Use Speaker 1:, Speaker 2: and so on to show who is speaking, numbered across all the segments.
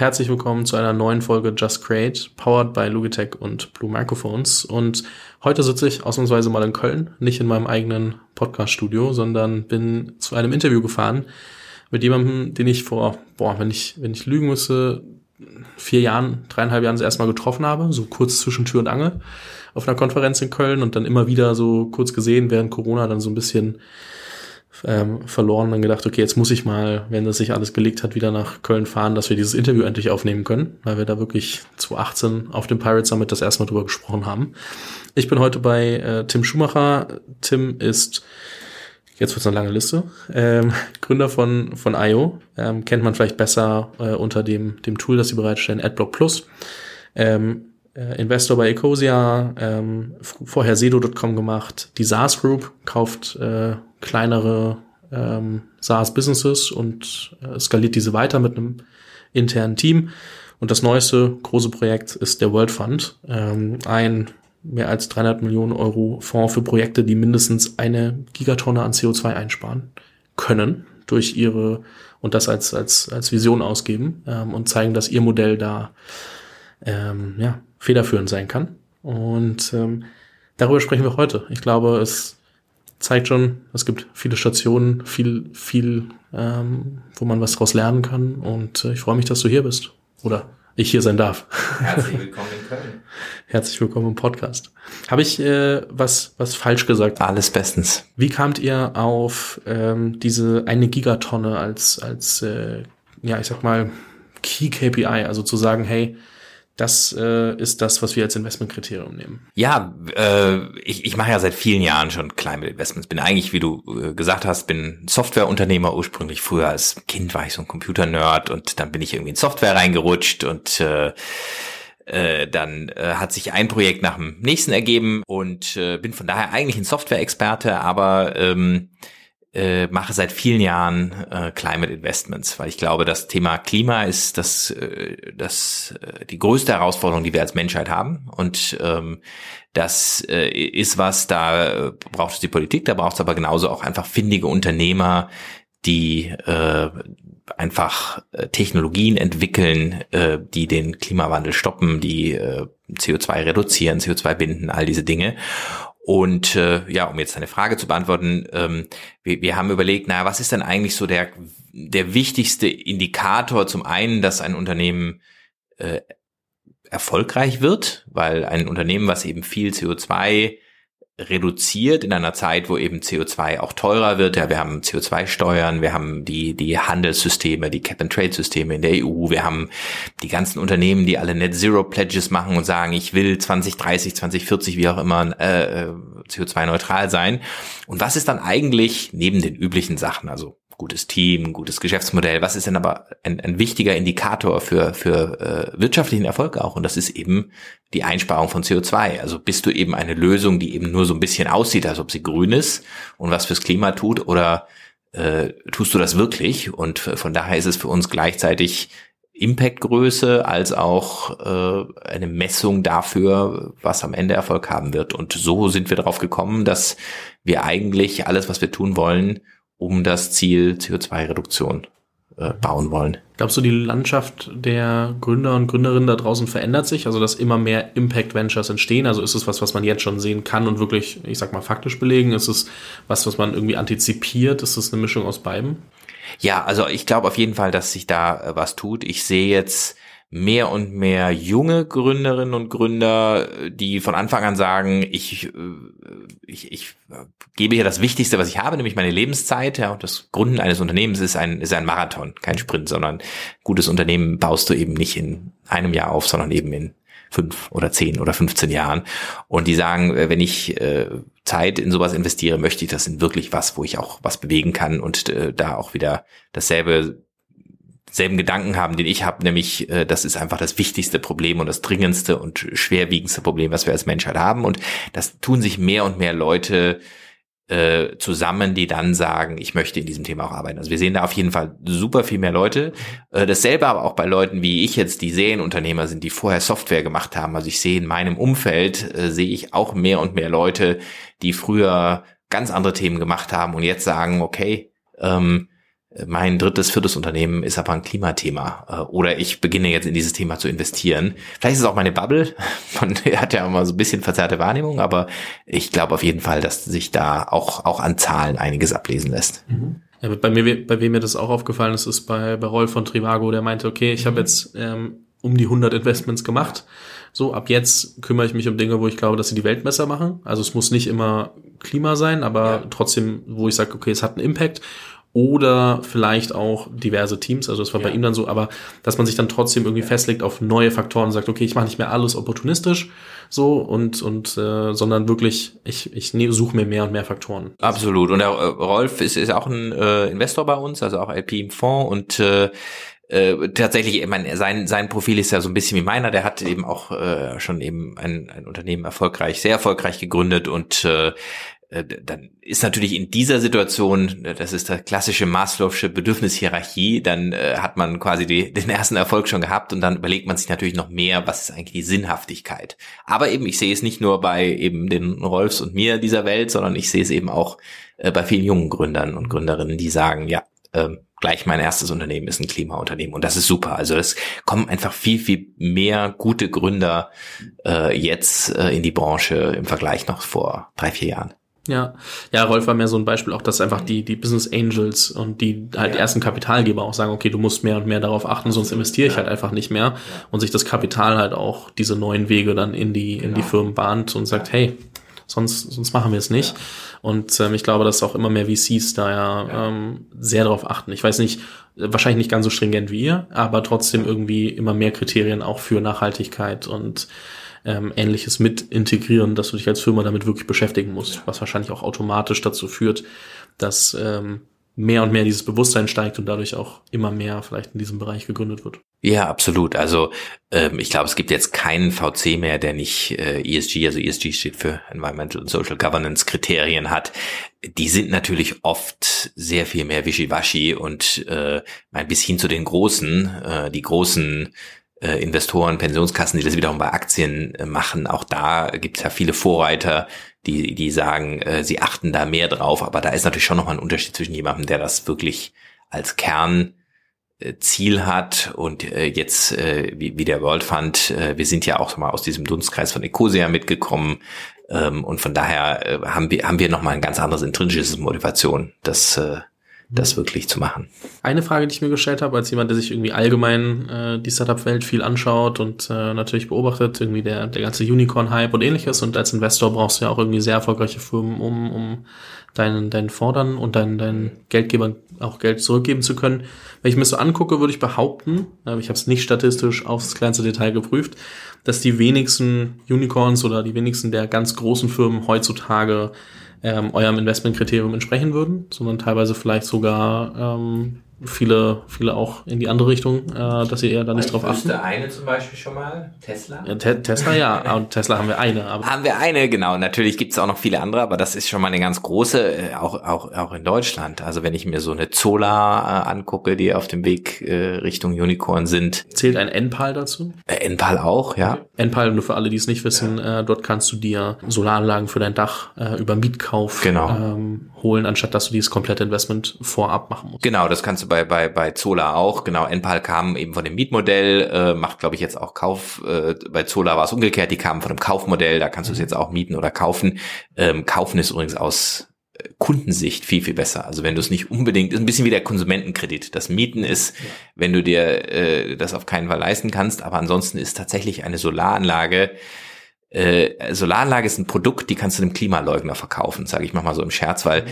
Speaker 1: herzlich willkommen zu einer neuen Folge Just Create, powered by Logitech und Blue Microphones. Und heute sitze ich ausnahmsweise mal in Köln, nicht in meinem eigenen Podcast-Studio, sondern bin zu einem Interview gefahren mit jemandem, den ich vor, boah, wenn ich, wenn ich lügen müsste, vier Jahren, dreieinhalb Jahren das erste Mal getroffen habe, so kurz zwischen Tür und Angel auf einer Konferenz in Köln und dann immer wieder so kurz gesehen während Corona dann so ein bisschen ähm, verloren und gedacht, okay, jetzt muss ich mal, wenn das sich alles gelegt hat, wieder nach Köln fahren, dass wir dieses Interview endlich aufnehmen können, weil wir da wirklich 2018 auf dem Pirate Summit das erste Mal drüber gesprochen haben. Ich bin heute bei äh, Tim Schumacher. Tim ist jetzt wird es eine lange Liste. Ähm, Gründer von, von IO, ähm, kennt man vielleicht besser äh, unter dem, dem Tool, das sie bereitstellen, AdBlock Plus. Ähm, äh, Investor bei Ecosia, ähm, vorher Sedo.com gemacht. Die SaaS Group kauft äh, kleinere ähm, SaaS-Businesses und äh, skaliert diese weiter mit einem internen Team. Und das neueste große Projekt ist der World Fund, ähm, ein mehr als 300 Millionen Euro Fonds für Projekte, die mindestens eine Gigatonne an CO2 einsparen können durch ihre und das als als als Vision ausgeben ähm, und zeigen, dass ihr Modell da ähm, ja federführend sein kann. Und ähm, darüber sprechen wir heute. Ich glaube, es zeigt schon, es gibt viele Stationen, viel viel, ähm, wo man was daraus lernen kann. Und äh, ich freue mich, dass du hier bist. Oder ich hier sein darf.
Speaker 2: Herzlich willkommen in Köln.
Speaker 1: Herzlich willkommen im Podcast. Habe ich äh, was, was falsch gesagt?
Speaker 2: Alles bestens.
Speaker 1: Wie kamt ihr auf ähm, diese eine Gigatonne als, als äh, ja, ich sag mal, Key KPI, also zu sagen, hey, das äh, ist das, was wir als Investmentkriterium nehmen.
Speaker 2: Ja, äh, ich, ich mache ja seit vielen Jahren schon Climate Investments. Bin eigentlich, wie du äh, gesagt hast, bin Softwareunternehmer ursprünglich. Früher als Kind war ich so ein Computer-Nerd und dann bin ich irgendwie in Software reingerutscht und äh, äh, dann äh, hat sich ein Projekt nach dem nächsten ergeben und äh, bin von daher eigentlich ein Software-Experte, aber ähm, äh, mache seit vielen Jahren äh, Climate Investments, weil ich glaube, das Thema Klima ist das, äh, das äh, die größte Herausforderung, die wir als Menschheit haben. Und ähm, das äh, ist was, da braucht es die Politik, da braucht es aber genauso auch einfach findige Unternehmer, die äh, einfach äh, Technologien entwickeln, äh, die den Klimawandel stoppen, die äh, CO2 reduzieren, CO2 binden, all diese Dinge. Und äh, ja, um jetzt deine Frage zu beantworten, ähm, wir, wir haben überlegt, naja, was ist denn eigentlich so der, der wichtigste Indikator? Zum einen, dass ein Unternehmen äh, erfolgreich wird, weil ein Unternehmen, was eben viel CO2 reduziert in einer Zeit, wo eben CO2 auch teurer wird. Ja, wir haben CO2-Steuern, wir haben die, die Handelssysteme, die Cap-and-Trade-Systeme in der EU, wir haben die ganzen Unternehmen, die alle Net-Zero-Pledges machen und sagen, ich will 2030, 2040, wie auch immer, äh, äh CO2-neutral sein. Und was ist dann eigentlich neben den üblichen Sachen, also gutes Team, gutes Geschäftsmodell. Was ist denn aber ein, ein wichtiger Indikator für, für äh, wirtschaftlichen Erfolg auch? Und das ist eben die Einsparung von CO2. Also bist du eben eine Lösung, die eben nur so ein bisschen aussieht, als ob sie grün ist und was fürs Klima tut, oder äh, tust du das wirklich? Und von daher ist es für uns gleichzeitig Impactgröße als auch äh, eine Messung dafür, was am Ende Erfolg haben wird. Und so sind wir darauf gekommen, dass wir eigentlich alles, was wir tun wollen, um das Ziel CO2-Reduktion äh, bauen wollen.
Speaker 1: Glaubst du, die Landschaft der Gründer und Gründerinnen da draußen verändert sich? Also, dass immer mehr Impact Ventures entstehen? Also, ist es was, was man jetzt schon sehen kann und wirklich, ich sag mal, faktisch belegen? Ist es was, was man irgendwie antizipiert? Ist es eine Mischung aus beiden?
Speaker 2: Ja, also ich glaube auf jeden Fall, dass sich da äh, was tut. Ich sehe jetzt mehr und mehr junge Gründerinnen und Gründer, die von Anfang an sagen, ich, äh, ich, ich gebe hier das Wichtigste, was ich habe, nämlich meine Lebenszeit. Ja, und das Gründen eines Unternehmens ist ein, ist ein Marathon, kein Sprint, sondern gutes Unternehmen baust du eben nicht in einem Jahr auf, sondern eben in fünf oder zehn oder 15 Jahren. Und die sagen, äh, wenn ich äh, Zeit in sowas investiere, möchte ich das in wirklich was, wo ich auch was bewegen kann und da auch wieder dasselbe selben Gedanken haben, den ich habe, nämlich äh, das ist einfach das wichtigste Problem und das dringendste und schwerwiegendste Problem, was wir als Menschheit haben. Und das tun sich mehr und mehr Leute äh, zusammen, die dann sagen, ich möchte in diesem Thema auch arbeiten. Also wir sehen da auf jeden Fall super viel mehr Leute. Äh, dasselbe aber auch bei Leuten wie ich jetzt, die Serienunternehmer sind, die vorher Software gemacht haben. Also ich sehe in meinem Umfeld, äh, sehe ich auch mehr und mehr Leute, die früher ganz andere Themen gemacht haben und jetzt sagen, okay, ähm, mein drittes, viertes Unternehmen ist aber ein Klimathema. Äh, oder ich beginne jetzt in dieses Thema zu investieren. Vielleicht ist es auch meine Bubble. Man hat ja immer so ein bisschen verzerrte Wahrnehmung, aber ich glaube auf jeden Fall, dass sich da auch, auch an Zahlen einiges ablesen lässt.
Speaker 1: Mhm. Ja, bei mir, bei wem mir das auch aufgefallen ist, ist bei, bei Rolf von Trivago, der meinte, okay, ich habe mhm. jetzt ähm, um die 100 Investments gemacht. So, ab jetzt kümmere ich mich um Dinge, wo ich glaube, dass sie die Welt besser machen. Also es muss nicht immer Klima sein, aber ja. trotzdem, wo ich sage, okay, es hat einen Impact oder vielleicht auch diverse Teams, also das war ja. bei ihm dann so, aber dass man sich dann trotzdem irgendwie ja. festlegt auf neue Faktoren und sagt, okay, ich mache nicht mehr alles opportunistisch so und und äh, sondern wirklich ich ich ne, suche mir mehr und mehr Faktoren.
Speaker 2: Absolut und der äh, Rolf ist ist auch ein äh, Investor bei uns, also auch LP im Fonds und äh, äh, tatsächlich, ich meine, sein, sein Profil ist ja so ein bisschen wie meiner, der hat eben auch äh, schon eben ein, ein Unternehmen erfolgreich, sehr erfolgreich gegründet und äh, äh, dann ist natürlich in dieser Situation, äh, das ist der klassische Maslow'sche Bedürfnishierarchie, dann äh, hat man quasi die, den ersten Erfolg schon gehabt und dann überlegt man sich natürlich noch mehr, was ist eigentlich die Sinnhaftigkeit. Aber eben, ich sehe es nicht nur bei eben den Rolfs und mir dieser Welt, sondern ich sehe es eben auch äh, bei vielen jungen Gründern und Gründerinnen, die sagen, ja, äh, gleich mein erstes Unternehmen ist ein Klimaunternehmen und das ist super. Also es kommen einfach viel, viel mehr gute Gründer äh, jetzt äh, in die Branche im Vergleich noch vor drei, vier Jahren.
Speaker 1: Ja, ja, Rolf war mehr so ein Beispiel auch, dass einfach die, die Business Angels und die halt ja. ersten Kapitalgeber auch sagen, okay, du musst mehr und mehr darauf achten, sonst investiere ich ja. halt einfach nicht mehr. Und sich das Kapital halt auch diese neuen Wege dann in die, in die genau. Firmen bahnt und sagt, hey, sonst, sonst machen wir es nicht. Und ähm, ich glaube, dass auch immer mehr VCs da ja, ähm, sehr darauf achten. Ich weiß nicht, wahrscheinlich nicht ganz so stringent wie ihr, aber trotzdem irgendwie immer mehr Kriterien auch für Nachhaltigkeit und ähm, Ähnliches mit integrieren, dass du dich als Firma damit wirklich beschäftigen musst, was wahrscheinlich auch automatisch dazu führt, dass ähm, mehr und mehr dieses Bewusstsein steigt und dadurch auch immer mehr vielleicht in diesem Bereich gegründet wird.
Speaker 2: Ja, absolut. Also ähm, ich glaube, es gibt jetzt keinen VC mehr, der nicht äh, ESG, also ESG steht für Environmental and Social Governance Kriterien hat. Die sind natürlich oft sehr viel mehr wischiwaschi und äh, ein bisschen zu den großen, äh, die großen äh, Investoren, Pensionskassen, die das wiederum bei Aktien äh, machen. Auch da gibt es ja viele Vorreiter, die, die sagen, äh, sie achten da mehr drauf. Aber da ist natürlich schon nochmal ein Unterschied zwischen jemandem, der das wirklich als Kern äh, Ziel hat und äh, jetzt äh, wie, wie der World Fund, äh, wir sind ja auch mal aus diesem Dunstkreis von Ecosia mitgekommen ähm, und von daher äh, haben wir haben wir noch mal ein ganz anderes intrinsisches Motivation, das äh, das wirklich zu machen.
Speaker 1: Eine Frage, die ich mir gestellt habe, als jemand, der sich irgendwie allgemein äh, die Startup-Welt viel anschaut und äh, natürlich beobachtet, irgendwie der, der ganze Unicorn-Hype und ähnliches. Und als Investor brauchst du ja auch irgendwie sehr erfolgreiche Firmen, um, um deinen, deinen Fordern und deinen, deinen Geldgebern auch Geld zurückgeben zu können. Wenn ich mir so angucke, würde ich behaupten, aber ich habe es nicht statistisch aufs kleinste Detail geprüft, dass die wenigsten Unicorns oder die wenigsten der ganz großen Firmen heutzutage ähm, eurem Investmentkriterium entsprechen würden, sondern teilweise vielleicht sogar ähm, viele, viele auch in die andere Richtung, äh, dass ihr eher da nicht drauf achtet.
Speaker 2: eine zum Beispiel schon mal, Tesla?
Speaker 1: Ja, Te Tesla ja, und Tesla haben wir eine.
Speaker 2: Aber haben wir eine, genau. Natürlich gibt es auch noch viele andere, aber das ist schon mal eine ganz große, äh, auch, auch, auch in Deutschland. Also wenn ich mir so eine Zola äh, angucke, die auf dem Weg äh, Richtung Unicorn sind.
Speaker 1: Zählt ein Enpal dazu?
Speaker 2: Äh, Enpal auch, ja.
Speaker 1: Enpal, nur für alle, die es nicht wissen, ja. äh, dort kannst du dir Solaranlagen für dein Dach äh, über Mietkauf
Speaker 2: genau.
Speaker 1: ähm, holen, anstatt dass du dieses komplette Investment vorab machen musst.
Speaker 2: Genau, das kannst du bei, bei, bei Zola auch. Genau, Enpal kam eben von dem Mietmodell, äh, macht, glaube ich, jetzt auch Kauf. Äh, bei Zola war es umgekehrt, die kamen von dem Kaufmodell, da kannst du es mhm. jetzt auch mieten oder kaufen. Ähm, kaufen ist übrigens aus äh, Kundensicht viel, viel besser. Also wenn du es nicht unbedingt, ist ein bisschen wie der Konsumentenkredit. Das Mieten ist, ja. wenn du dir äh, das auf keinen Fall leisten kannst, aber ansonsten ist tatsächlich eine Solaranlage äh, Solaranlage ist ein Produkt, die kannst du dem Klimaleugner verkaufen, sage ich mal so im Scherz, weil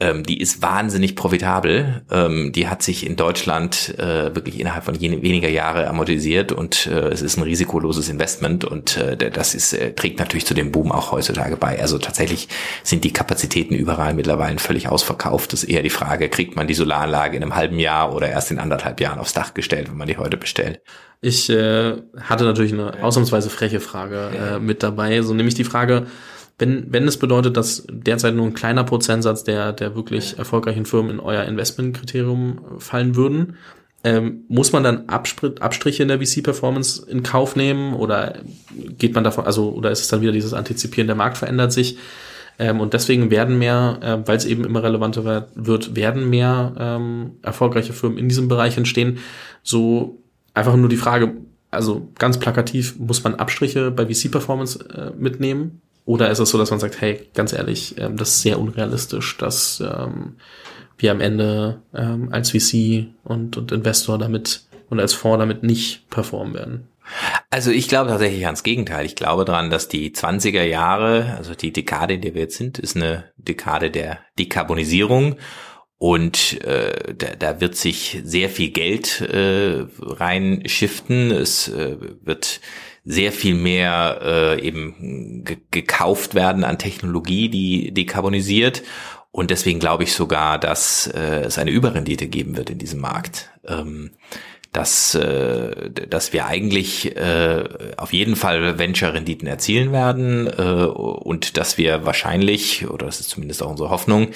Speaker 2: ähm, die ist wahnsinnig profitabel. Ähm, die hat sich in Deutschland äh, wirklich innerhalb von weniger Jahre amortisiert und äh, es ist ein risikoloses Investment und äh, das ist, äh, trägt natürlich zu dem Boom auch heutzutage bei. Also tatsächlich sind die Kapazitäten überall mittlerweile völlig ausverkauft. Das ist eher die Frage, kriegt man die Solaranlage in einem halben Jahr oder erst in anderthalb Jahren aufs Dach gestellt, wenn man die heute bestellt?
Speaker 1: Ich äh, hatte natürlich eine ausnahmsweise freche Frage äh, mit dabei, so nämlich die Frage, wenn, wenn es bedeutet, dass derzeit nur ein kleiner Prozentsatz der, der wirklich erfolgreichen Firmen in euer Investmentkriterium fallen würden, ähm, muss man dann Abstriche in der VC-Performance in Kauf nehmen oder geht man davon, also oder ist es dann wieder dieses Antizipieren, der Markt verändert sich? Ähm, und deswegen werden mehr, äh, weil es eben immer relevanter wird, werden mehr ähm, erfolgreiche Firmen in diesem Bereich entstehen. So einfach nur die Frage, also ganz plakativ, muss man Abstriche bei VC-Performance äh, mitnehmen? Oder ist es so, dass man sagt, hey, ganz ehrlich, ähm, das ist sehr unrealistisch, dass ähm, wir am Ende ähm, als VC und, und Investor damit und als Fonds damit nicht performen werden?
Speaker 2: Also ich glaube tatsächlich ans Gegenteil. Ich glaube daran, dass die 20er Jahre, also die Dekade, in der wir jetzt sind, ist eine Dekade der Dekarbonisierung. Und äh, da, da wird sich sehr viel Geld äh, reinschiften. Es äh, wird sehr viel mehr äh, eben gekauft werden an Technologie, die dekarbonisiert. Und deswegen glaube ich sogar, dass äh, es eine Überrendite geben wird in diesem Markt. Ähm, dass, äh, dass wir eigentlich äh, auf jeden Fall Venture-Renditen erzielen werden äh, und dass wir wahrscheinlich, oder das ist zumindest auch unsere Hoffnung,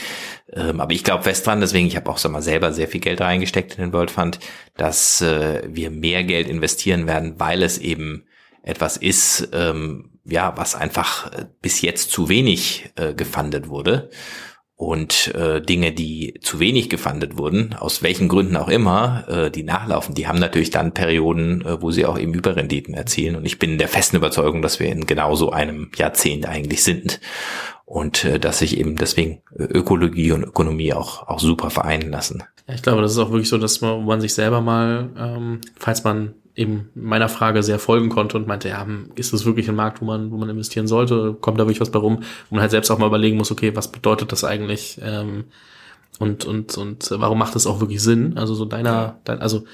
Speaker 2: ähm, aber ich glaube fest dran, deswegen, ich habe auch sag mal, selber sehr viel Geld reingesteckt in den World Fund, dass äh, wir mehr Geld investieren werden, weil es eben etwas ist, ähm, ja, was einfach bis jetzt zu wenig äh, gefundet wurde und äh, Dinge, die zu wenig gefundet wurden, aus welchen Gründen auch immer, äh, die nachlaufen, die haben natürlich dann Perioden, äh, wo sie auch eben Überrenditen erzielen. Und ich bin der festen Überzeugung, dass wir in genau so einem Jahrzehnt eigentlich sind. Und äh, dass sich eben deswegen Ökologie und Ökonomie auch, auch super vereinen lassen.
Speaker 1: Ja, ich glaube, das ist auch wirklich so, dass man, man sich selber mal, ähm, falls man eben meiner Frage sehr folgen konnte und meinte, ja, hm, ist das wirklich ein Markt, wo man, wo man investieren sollte? Kommt da wirklich was bei rum? Wo man halt selbst auch mal überlegen muss, okay, was bedeutet das eigentlich? Ähm, und, und, und warum macht das auch wirklich Sinn? Also so deiner, dein, also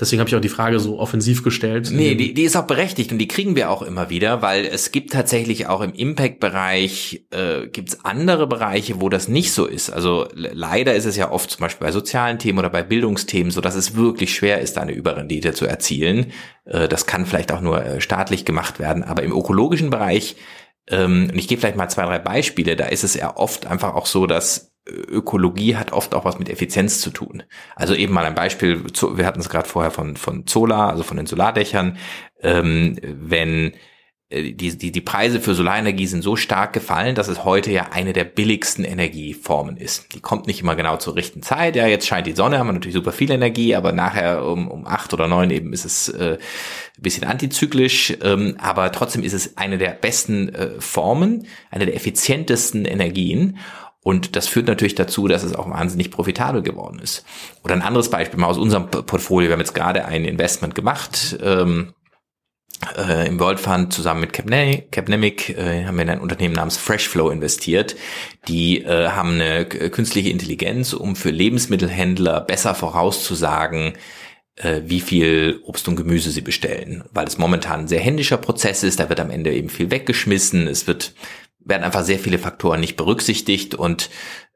Speaker 1: deswegen habe ich auch die Frage so offensiv gestellt.
Speaker 2: Nee, die, die ist auch berechtigt und die kriegen wir auch immer wieder, weil es gibt tatsächlich auch im Impact-Bereich, äh, gibt es andere Bereiche, wo das nicht so ist. Also leider ist es ja oft zum Beispiel bei sozialen Themen oder bei Bildungsthemen so, dass es wirklich schwer ist, eine Überrendite zu erzielen. Äh, das kann vielleicht auch nur äh, staatlich gemacht werden, aber im ökologischen Bereich ähm, und ich gebe vielleicht mal zwei, drei Beispiele. Da ist es ja oft einfach auch so, dass Ökologie hat oft auch was mit Effizienz zu tun. Also eben mal ein Beispiel, wir hatten es gerade vorher von, von Solar, also von den Solardächern. Ähm, wenn äh, die, die, die Preise für Solarenergie sind so stark gefallen, dass es heute ja eine der billigsten Energieformen ist. Die kommt nicht immer genau zur richtigen Zeit. Ja, jetzt scheint die Sonne, haben wir natürlich super viel Energie, aber nachher um, um acht oder neun eben ist es äh, ein bisschen antizyklisch. Ähm, aber trotzdem ist es eine der besten äh, Formen, eine der effizientesten Energien. Und das führt natürlich dazu, dass es auch wahnsinnig profitabel geworden ist. Oder ein anderes Beispiel mal aus unserem Portfolio. Wir haben jetzt gerade ein Investment gemacht. Ähm, äh, im World Fund zusammen mit Capnemic äh, haben wir in ein Unternehmen namens Freshflow investiert. Die äh, haben eine künstliche Intelligenz, um für Lebensmittelhändler besser vorauszusagen, äh, wie viel Obst und Gemüse sie bestellen, weil es momentan ein sehr händischer Prozess ist, da wird am Ende eben viel weggeschmissen, es wird werden einfach sehr viele Faktoren nicht berücksichtigt und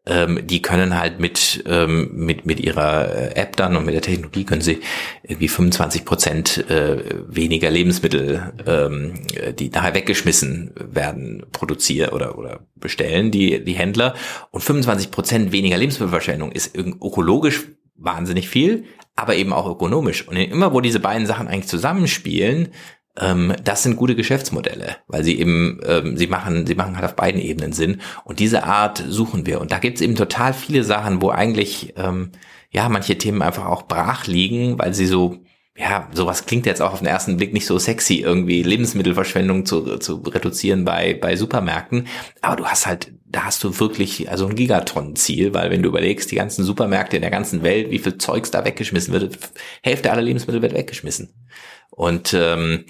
Speaker 2: ähm, die können halt mit, ähm, mit, mit ihrer äh, App dann und mit der Technologie können sie irgendwie 25 Prozent äh, weniger Lebensmittel, ähm, die nachher weggeschmissen werden, produzieren oder, oder bestellen, die, die Händler. Und 25 Prozent weniger Lebensmittelverschwendung ist ökologisch wahnsinnig viel, aber eben auch ökonomisch. Und immer wo diese beiden Sachen eigentlich zusammenspielen, ähm, das sind gute Geschäftsmodelle, weil sie eben, ähm, sie machen, sie machen halt auf beiden Ebenen Sinn. Und diese Art suchen wir. Und da gibt es eben total viele Sachen, wo eigentlich, ähm, ja, manche Themen einfach auch brach liegen, weil sie so, ja, sowas klingt jetzt auch auf den ersten Blick nicht so sexy, irgendwie Lebensmittelverschwendung zu, zu reduzieren bei, bei Supermärkten. Aber du hast halt, da hast du wirklich also ein Gigaton-Ziel, weil wenn du überlegst, die ganzen Supermärkte in der ganzen Welt, wie viel Zeugs da weggeschmissen wird, Hälfte aller Lebensmittel wird weggeschmissen. Und ähm,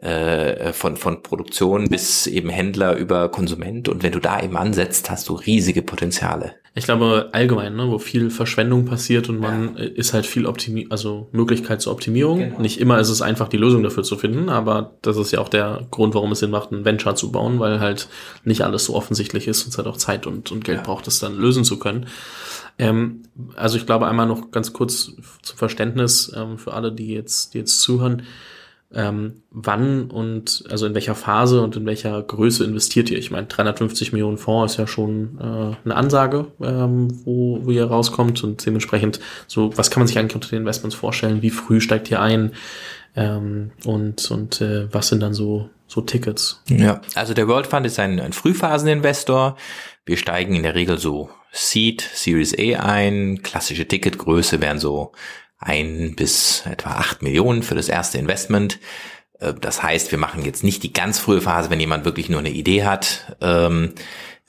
Speaker 2: äh, von, von Produktion bis eben Händler über Konsument. Und wenn du da eben ansetzt, hast du riesige Potenziale.
Speaker 1: Ich glaube allgemein, ne, wo viel Verschwendung passiert und man ja. ist halt viel Optimi also Möglichkeit zur Optimierung. Genau. Nicht immer ist es einfach die Lösung dafür zu finden, aber das ist ja auch der Grund, warum es Sinn macht, einen Venture zu bauen, weil halt nicht alles so offensichtlich ist und es halt auch Zeit und, und Geld ja. braucht, das dann lösen zu können. Ähm, also ich glaube einmal noch ganz kurz zum Verständnis ähm, für alle, die jetzt, die jetzt zuhören. Ähm, wann und also in welcher Phase und in welcher Größe investiert ihr? Ich meine, 350 Millionen Fonds ist ja schon äh, eine Ansage, ähm, wo, wo ihr rauskommt und dementsprechend so, was kann man sich eigentlich unter den Investments vorstellen? Wie früh steigt ihr ein? Ähm, und und äh, was sind dann so so Tickets?
Speaker 2: Ja, also der World Fund ist ein, ein Frühphaseninvestor. Wir steigen in der Regel so Seed, Series A ein. Klassische Ticketgröße wären so ein bis etwa acht Millionen für das erste Investment. Äh, das heißt, wir machen jetzt nicht die ganz frühe Phase, wenn jemand wirklich nur eine Idee hat. Ähm,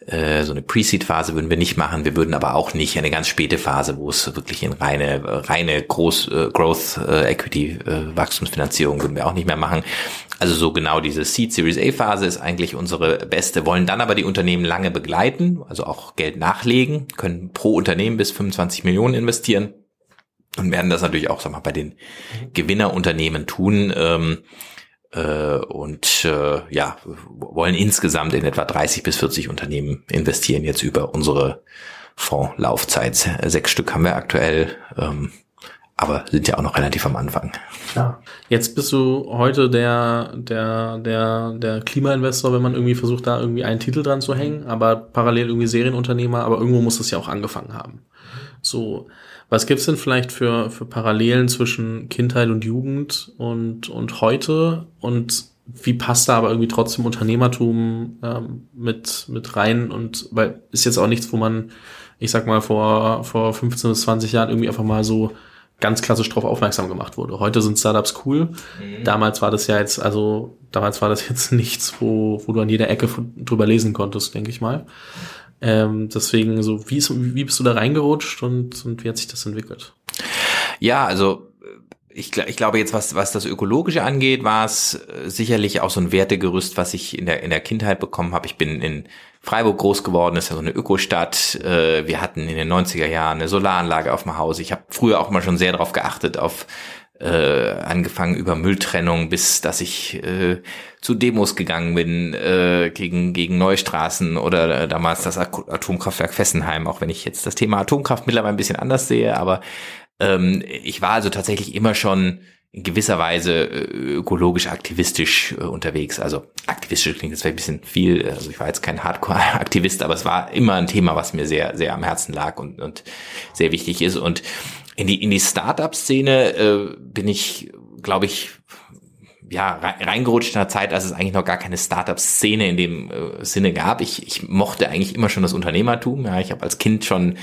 Speaker 2: äh, so eine Pre-Seed-Phase würden wir nicht machen. Wir würden aber auch nicht eine ganz späte Phase, wo es wirklich in reine, reine Groß, äh, Growth Equity Wachstumsfinanzierung würden wir auch nicht mehr machen. Also so genau diese Seed Series A Phase ist eigentlich unsere beste, wollen dann aber die Unternehmen lange begleiten, also auch Geld nachlegen, können pro Unternehmen bis 25 Millionen investieren und werden das natürlich auch sag mal, bei den Gewinnerunternehmen tun. Ähm, äh, und äh, ja, wollen insgesamt in etwa 30 bis 40 Unternehmen investieren jetzt über unsere Fondslaufzeit. Sechs Stück haben wir aktuell, ähm, aber sind ja auch noch relativ am Anfang.
Speaker 1: Klar. Jetzt bist du heute der, der, der, der Klimainvestor, wenn man irgendwie versucht, da irgendwie einen Titel dran zu hängen, aber parallel irgendwie Serienunternehmer, aber irgendwo muss das ja auch angefangen haben. So, was gibt's denn vielleicht für, für Parallelen zwischen Kindheit und Jugend und, und heute? Und wie passt da aber irgendwie trotzdem Unternehmertum ähm, mit, mit rein? Und weil ist jetzt auch nichts, wo man, ich sag mal, vor, vor 15 bis 20 Jahren irgendwie einfach mal so ganz klassisch drauf aufmerksam gemacht wurde. Heute sind Startups cool. Mhm. Damals war das ja jetzt, also damals war das jetzt nichts, wo, wo du an jeder Ecke drüber lesen konntest, denke ich mal. Ähm, deswegen so, wie, ist, wie bist du da reingerutscht und, und wie hat sich das entwickelt?
Speaker 2: Ja, also ich, ich glaube jetzt, was, was das Ökologische angeht, war es äh, sicherlich auch so ein Wertegerüst, was ich in der, in der Kindheit bekommen habe. Ich bin in Freiburg groß geworden, ist ja so eine Ökostadt. Äh, wir hatten in den 90er Jahren eine Solaranlage auf dem Haus. Ich habe früher auch mal schon sehr darauf geachtet, auf äh, angefangen über Mülltrennung, bis dass ich äh, zu Demos gegangen bin äh, gegen gegen Neustraßen oder äh, damals das Atomkraftwerk Fessenheim, auch wenn ich jetzt das Thema Atomkraft mittlerweile ein bisschen anders sehe, aber ähm, ich war also tatsächlich immer schon in gewisser Weise äh, ökologisch aktivistisch äh, unterwegs. Also aktivistisch klingt jetzt vielleicht ein bisschen viel. Also ich war jetzt kein Hardcore-Aktivist, aber es war immer ein Thema, was mir sehr, sehr am Herzen lag und, und sehr wichtig ist. Und in die, in die Startup-Szene äh, bin ich, glaube ich, ja, reingerutscht in einer Zeit, als es eigentlich noch gar keine Startup-Szene in dem äh, Sinne gab. Ich, ich mochte eigentlich immer schon das Unternehmertum. Ja, ich habe als Kind schon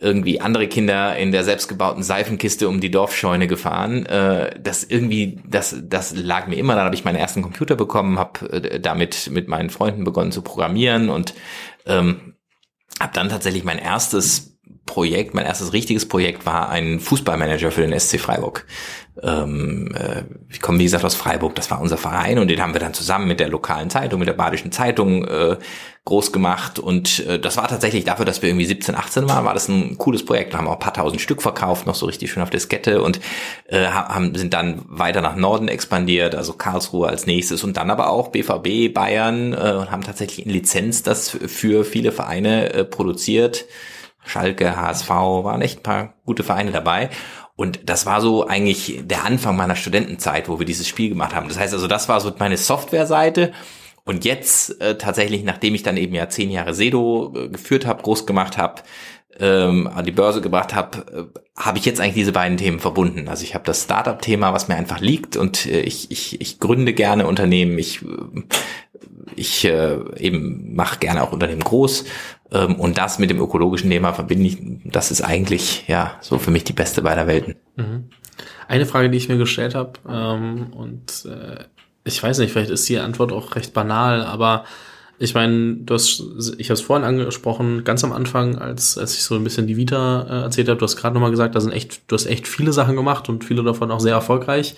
Speaker 2: irgendwie andere Kinder in der selbstgebauten Seifenkiste um die Dorfscheune gefahren. Äh, das irgendwie, das, das lag mir immer. Dann habe ich meinen ersten Computer bekommen, habe äh, damit mit meinen Freunden begonnen zu programmieren und ähm, habe dann tatsächlich mein erstes Projekt, mein erstes richtiges Projekt war ein Fußballmanager für den SC Freiburg. Ähm, äh, ich komme wie gesagt aus Freiburg, das war unser Verein und den haben wir dann zusammen mit der lokalen Zeitung, mit der Badischen Zeitung äh, groß gemacht und äh, das war tatsächlich dafür, dass wir irgendwie 17, 18 waren, war das ein cooles Projekt. Wir haben auch ein paar tausend Stück verkauft, noch so richtig schön auf Diskette und äh, haben, sind dann weiter nach Norden expandiert, also Karlsruhe als nächstes und dann aber auch BVB, Bayern äh, und haben tatsächlich in Lizenz das für viele Vereine äh, produziert. Schalke, HSV, waren echt ein paar gute Vereine dabei. Und das war so eigentlich der Anfang meiner Studentenzeit, wo wir dieses Spiel gemacht haben. Das heißt also, das war so meine Softwareseite. Und jetzt äh, tatsächlich, nachdem ich dann eben ja zehn Jahre Sedo äh, geführt habe, groß gemacht habe, ähm, an die Börse gebracht habe, äh, habe ich jetzt eigentlich diese beiden Themen verbunden. Also ich habe das Startup-Thema, was mir einfach liegt und äh, ich, ich, ich gründe gerne Unternehmen, ich, äh, ich äh, eben mache gerne auch Unternehmen groß und das mit dem ökologischen Thema verbinde ich, das ist eigentlich ja so für mich die beste beider Welten. Mhm.
Speaker 1: Eine Frage, die ich mir gestellt habe, ähm, und äh, ich weiß nicht, vielleicht ist die Antwort auch recht banal, aber ich meine, du hast, ich habe es vorhin angesprochen, ganz am Anfang, als, als ich so ein bisschen die Vita äh, erzählt habe, du hast gerade nochmal gesagt, da sind echt, du hast echt viele Sachen gemacht und viele davon auch sehr erfolgreich.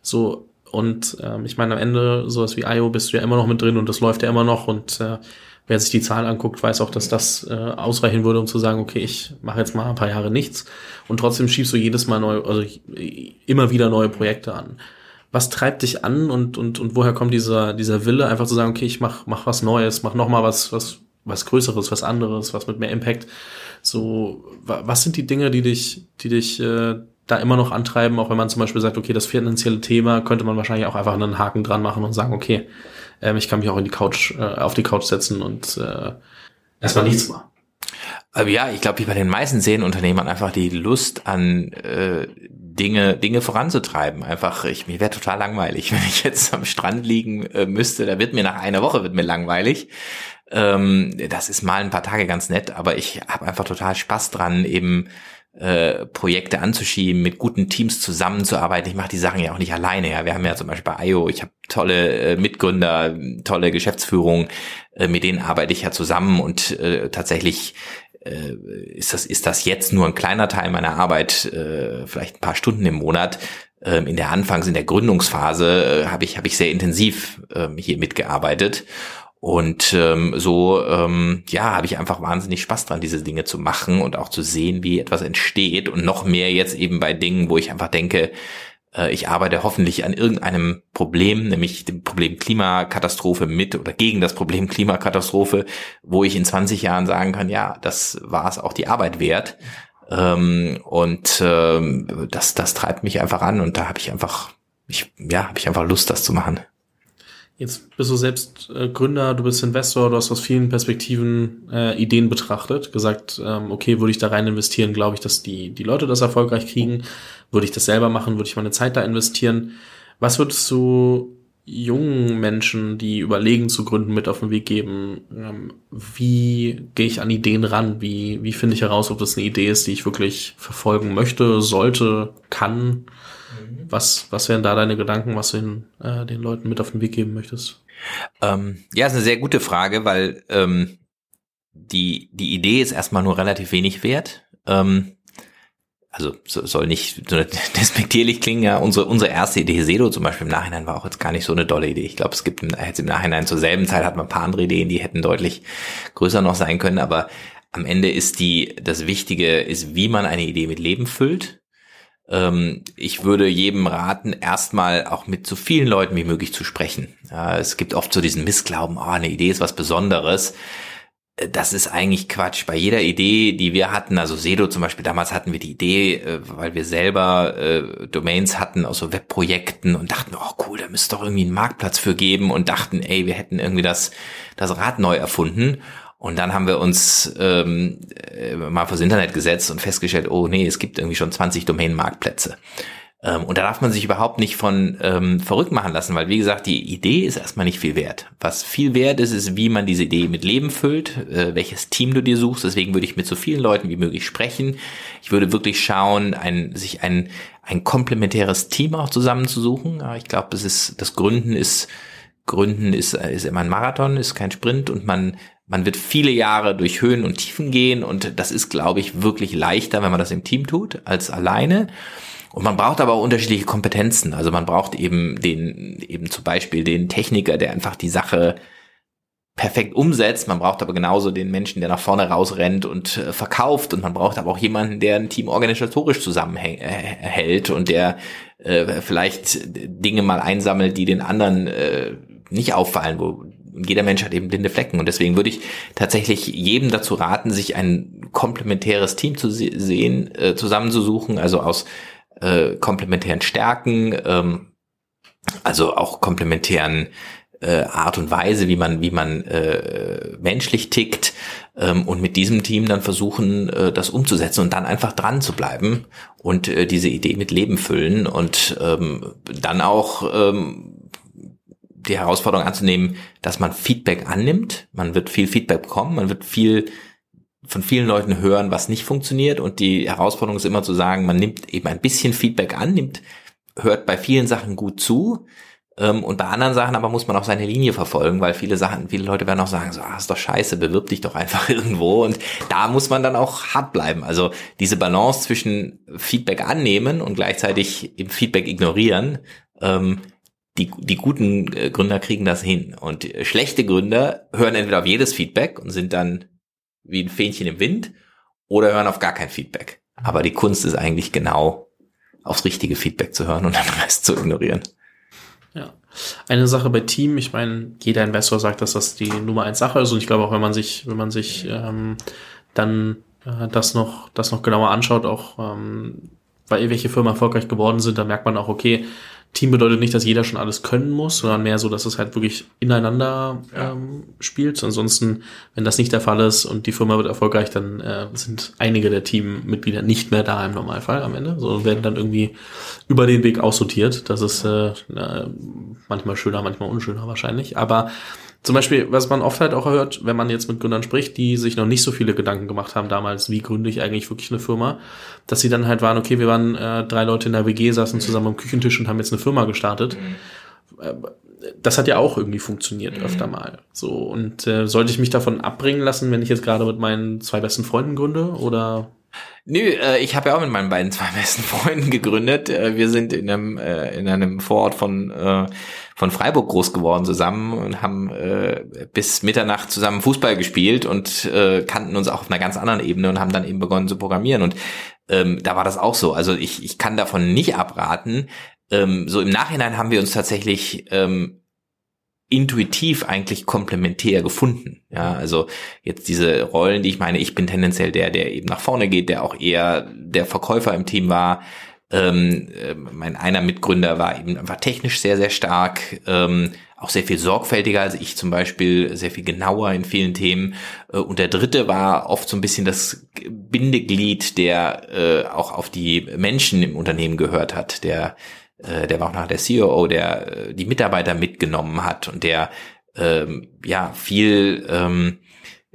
Speaker 1: So, und ähm, ich meine, am Ende, sowas wie IO bist du ja immer noch mit drin und das läuft ja immer noch und äh, wer sich die Zahlen anguckt, weiß auch, dass das äh, ausreichen würde, um zu sagen, okay, ich mache jetzt mal ein paar Jahre nichts und trotzdem schiebst du jedes Mal neue, also immer wieder neue Projekte an. Was treibt dich an und, und, und woher kommt dieser, dieser Wille, einfach zu sagen, okay, ich mach, mach was Neues, mach nochmal was, was, was Größeres, was anderes, was mit mehr Impact. So, was sind die Dinge, die dich, die dich äh, da immer noch antreiben, auch wenn man zum Beispiel sagt, okay, das finanzielle Thema könnte man wahrscheinlich auch einfach einen Haken dran machen und sagen, okay, ähm, ich kann mich auch in die Couch, äh, auf die Couch setzen und äh, erstmal nichts machen.
Speaker 2: Ja, ich glaube, wie bei den meisten Serienunternehmern einfach die Lust an äh, Dinge, Dinge voranzutreiben. Einfach, ich, mir wäre total langweilig, wenn ich jetzt am Strand liegen äh, müsste. Da wird mir nach einer Woche wird mir langweilig. Ähm, das ist mal ein paar Tage ganz nett, aber ich habe einfach total Spaß dran, eben äh, Projekte anzuschieben, mit guten Teams zusammenzuarbeiten. Ich mache die Sachen ja auch nicht alleine. Ja, wir haben ja zum Beispiel bei IO, ich habe tolle äh, Mitgründer, tolle Geschäftsführung, äh, mit denen arbeite ich ja zusammen und äh, tatsächlich äh, ist das ist das jetzt nur ein kleiner Teil meiner Arbeit, äh, vielleicht ein paar Stunden im Monat. Ähm, in der Anfangs, in der Gründungsphase äh, habe ich habe ich sehr intensiv äh, hier mitgearbeitet und ähm, so, ähm, ja, habe ich einfach wahnsinnig Spaß dran, diese Dinge zu machen und auch zu sehen, wie etwas entsteht. Und noch mehr jetzt eben bei Dingen, wo ich einfach denke, äh, ich arbeite hoffentlich an irgendeinem Problem, nämlich dem Problem Klimakatastrophe mit oder gegen das Problem Klimakatastrophe, wo ich in 20 Jahren sagen kann, ja, das war es auch die Arbeit wert. Ähm, und ähm, das, das treibt mich einfach an und da habe ich einfach, ich, ja, habe ich einfach Lust, das zu machen.
Speaker 1: Jetzt bist du selbst äh, Gründer, du bist Investor, du hast aus vielen Perspektiven äh, Ideen betrachtet, gesagt, ähm, okay, würde ich da rein investieren, glaube ich, dass die, die Leute das erfolgreich kriegen. Würde ich das selber machen, würde ich meine Zeit da investieren. Was würdest du jungen Menschen, die überlegen zu gründen, mit auf den Weg geben? Ähm, wie gehe ich an Ideen ran? Wie, wie finde ich heraus, ob das eine Idee ist, die ich wirklich verfolgen möchte, sollte, kann? Was, was wären da deine Gedanken, was du den, äh, den Leuten mit auf den Weg geben möchtest?
Speaker 2: Ähm, ja, ist eine sehr gute Frage, weil ähm, die, die Idee ist erstmal nur relativ wenig wert. Ähm, also so, soll nicht so despektierlich klingen, ja, unsere, unsere erste Idee Sedo zum Beispiel im Nachhinein war auch jetzt gar nicht so eine dolle Idee. Ich glaube, es gibt jetzt im Nachhinein zur selben Zeit hat man ein paar andere Ideen, die hätten deutlich größer noch sein können, aber am Ende ist die, das Wichtige ist, wie man eine Idee mit Leben füllt ich würde jedem raten, erstmal auch mit so vielen Leuten wie möglich zu sprechen. Es gibt oft so diesen Missglauben, oh, eine Idee ist was Besonderes. Äh, das ist eigentlich Quatsch. Bei jeder Idee, die wir hatten, also Sedo zum Beispiel, damals hatten wir die Idee, äh, weil wir selber äh, Domains hatten aus so Webprojekten und dachten, oh cool, da müsste doch irgendwie einen Marktplatz für geben und dachten, ey, wir hätten irgendwie das, das Rad neu erfunden. Und dann haben wir uns ähm, äh, mal vors Internet gesetzt und festgestellt, oh nee, es gibt irgendwie schon 20 Domain-Marktplätze. Ähm, und da darf man sich überhaupt nicht von ähm, verrückt machen lassen, weil wie gesagt, die Idee ist erstmal nicht viel wert. Was viel wert ist, ist, wie man diese Idee mit Leben füllt, äh, welches Team du dir suchst. Deswegen würde ich mit so vielen Leuten wie möglich sprechen. Ich würde wirklich schauen, ein, sich ein, ein komplementäres Team auch zusammenzusuchen. Ich glaube, das ist, das Gründen ist, Gründen ist, ist immer ein Marathon, ist kein Sprint und man man wird viele Jahre durch Höhen und Tiefen gehen und das ist, glaube ich, wirklich leichter, wenn man das im Team tut, als alleine. Und man braucht aber auch unterschiedliche Kompetenzen. Also man braucht eben den, eben zum Beispiel den Techniker, der einfach die Sache perfekt umsetzt. Man braucht aber genauso den Menschen, der nach vorne rausrennt und äh, verkauft. Und man braucht aber auch jemanden, der ein Team organisatorisch zusammenhält und der äh, vielleicht Dinge mal einsammelt, die den anderen äh, nicht auffallen, wo jeder Mensch hat eben blinde Flecken. Und deswegen würde ich tatsächlich jedem dazu raten, sich ein komplementäres Team zu sehen, äh, zusammenzusuchen, also aus äh, komplementären Stärken, ähm, also auch komplementären äh, Art und Weise, wie man wie man äh, menschlich tickt ähm, und mit diesem Team dann versuchen, äh, das umzusetzen und dann einfach dran zu bleiben und äh, diese Idee mit Leben füllen und ähm, dann auch ähm, die Herausforderung anzunehmen, dass man Feedback annimmt. Man wird viel Feedback bekommen, man wird viel von vielen Leuten hören, was nicht funktioniert. Und die Herausforderung ist immer zu sagen, man nimmt eben ein bisschen Feedback an, nimmt, hört bei vielen Sachen gut zu. Ähm, und bei anderen Sachen aber muss man auch seine Linie verfolgen, weil viele Sachen, viele Leute werden auch sagen, so, ah, ist doch scheiße, bewirb dich doch einfach irgendwo. Und da muss man dann auch hart bleiben. Also diese Balance zwischen Feedback annehmen und gleichzeitig im Feedback ignorieren, ähm, die, die guten äh, Gründer kriegen das hin. Und äh, schlechte Gründer hören entweder auf jedes Feedback und sind dann wie ein Fähnchen im Wind oder hören auf gar kein Feedback. Aber die Kunst ist eigentlich genau aufs richtige Feedback zu hören und den Rest zu ignorieren.
Speaker 1: Ja. Eine Sache bei Team, ich meine, jeder Investor sagt, dass das die Nummer eins Sache ist und ich glaube auch, wenn man sich, wenn man sich ähm, dann äh, das noch, das noch genauer anschaut, auch ähm, weil welche Firmen erfolgreich geworden sind, dann merkt man auch, okay, Team bedeutet nicht, dass jeder schon alles können muss, sondern mehr so, dass es halt wirklich ineinander ja. ähm, spielt. Ansonsten, wenn das nicht der Fall ist und die Firma wird erfolgreich, dann äh, sind einige der Teammitglieder nicht mehr da im Normalfall am Ende, sondern werden dann irgendwie über den Weg aussortiert. Das ist äh, manchmal schöner, manchmal unschöner wahrscheinlich. Aber zum Beispiel, was man oft halt auch hört, wenn man jetzt mit Gründern spricht, die sich noch nicht so viele Gedanken gemacht haben damals, wie gründe ich eigentlich wirklich eine Firma, dass sie dann halt waren, okay, wir waren äh, drei Leute in der WG, saßen mhm. zusammen am Küchentisch und haben jetzt eine Firma gestartet. Mhm. Äh, das hat ja auch irgendwie funktioniert mhm. öfter mal. So und äh, sollte ich mich davon abbringen lassen, wenn ich jetzt gerade mit meinen zwei besten Freunden gründe oder
Speaker 2: Nö, äh, ich habe ja auch mit meinen beiden zwei besten Freunden gegründet. Äh, wir sind in einem äh, in einem Vorort von äh, von Freiburg groß geworden zusammen und haben äh, bis Mitternacht zusammen Fußball gespielt und äh, kannten uns auch auf einer ganz anderen Ebene und haben dann eben begonnen zu programmieren und ähm, da war das auch so. Also ich ich kann davon nicht abraten. Ähm, so im Nachhinein haben wir uns tatsächlich ähm, intuitiv eigentlich komplementär gefunden. Ja, also jetzt diese Rollen, die ich meine, ich bin tendenziell der, der eben nach vorne geht, der auch eher der Verkäufer im Team war. Ähm, äh, mein einer Mitgründer war eben einfach technisch sehr, sehr stark, ähm, auch sehr viel sorgfältiger als ich zum Beispiel, sehr viel genauer in vielen Themen. Äh, und der dritte war oft so ein bisschen das Bindeglied, der äh, auch auf die Menschen im Unternehmen gehört hat, der äh, der war auch nachher der CEO, der äh, die Mitarbeiter mitgenommen hat und der ähm, ja viel ähm,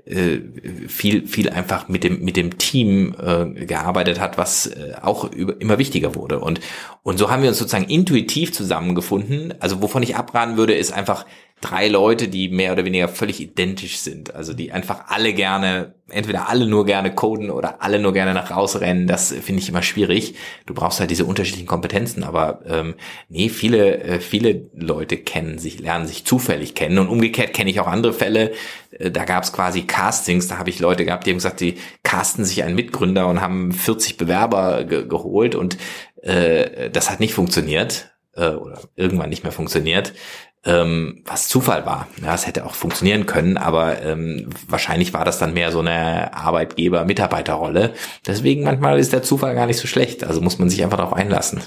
Speaker 2: äh, viel viel einfach mit dem mit dem Team äh, gearbeitet hat, was äh, auch über, immer wichtiger wurde und und so haben wir uns sozusagen intuitiv zusammengefunden. Also wovon ich abraten würde, ist einfach drei Leute, die mehr oder weniger völlig identisch sind. Also die einfach alle gerne, entweder alle nur gerne coden oder alle nur gerne nach rausrennen. Das finde ich immer schwierig. Du brauchst halt diese unterschiedlichen Kompetenzen. Aber ähm, nee, viele, äh, viele Leute kennen sich, lernen sich zufällig kennen. Und umgekehrt kenne ich auch andere Fälle. Äh, da gab es quasi Castings. Da habe ich Leute gehabt, die haben gesagt, die casten sich einen Mitgründer und haben 40 Bewerber ge geholt. Und äh, das hat nicht funktioniert äh, oder irgendwann nicht mehr funktioniert ähm, was Zufall war. Ja, es hätte auch funktionieren können, aber ähm, wahrscheinlich war das dann mehr so eine Arbeitgeber-Mitarbeiterrolle. Deswegen manchmal ist der Zufall gar nicht so schlecht. Also muss man sich einfach darauf einlassen.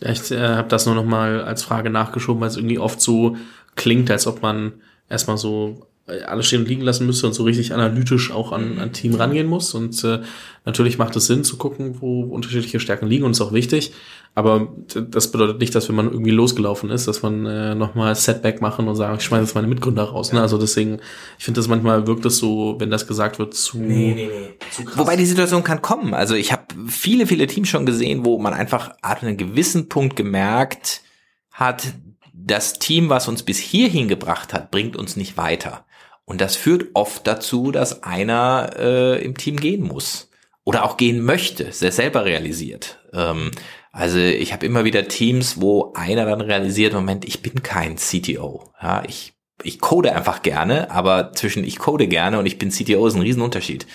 Speaker 1: Ja, ich äh, habe das nur noch mal als Frage nachgeschoben, weil es irgendwie oft so klingt, als ob man erstmal so alles stehen und liegen lassen müsste und so richtig analytisch auch an ein Team rangehen muss. Und äh, natürlich macht es Sinn zu gucken, wo unterschiedliche Stärken liegen und ist auch wichtig. Aber das bedeutet nicht, dass wenn man irgendwie losgelaufen ist, dass man äh, nochmal Setback machen und sagen, ich schmeiße jetzt meine Mitgründer raus. Ne? Also deswegen, ich finde das manchmal wirkt es so, wenn das gesagt wird, zu, nee, nee,
Speaker 2: nee. zu krass. Wobei die Situation kann kommen. Also ich habe viele, viele Teams schon gesehen, wo man einfach ab einem gewissen Punkt gemerkt hat, das Team, was uns bis hierhin gebracht hat, bringt uns nicht weiter. Und das führt oft dazu, dass einer äh, im Team gehen muss oder auch gehen möchte, sehr selber realisiert. Ähm, also ich habe immer wieder Teams, wo einer dann realisiert, Moment, ich bin kein CTO. Ja, ich, ich code einfach gerne, aber zwischen ich code gerne und ich bin CTO ist ein Riesenunterschied.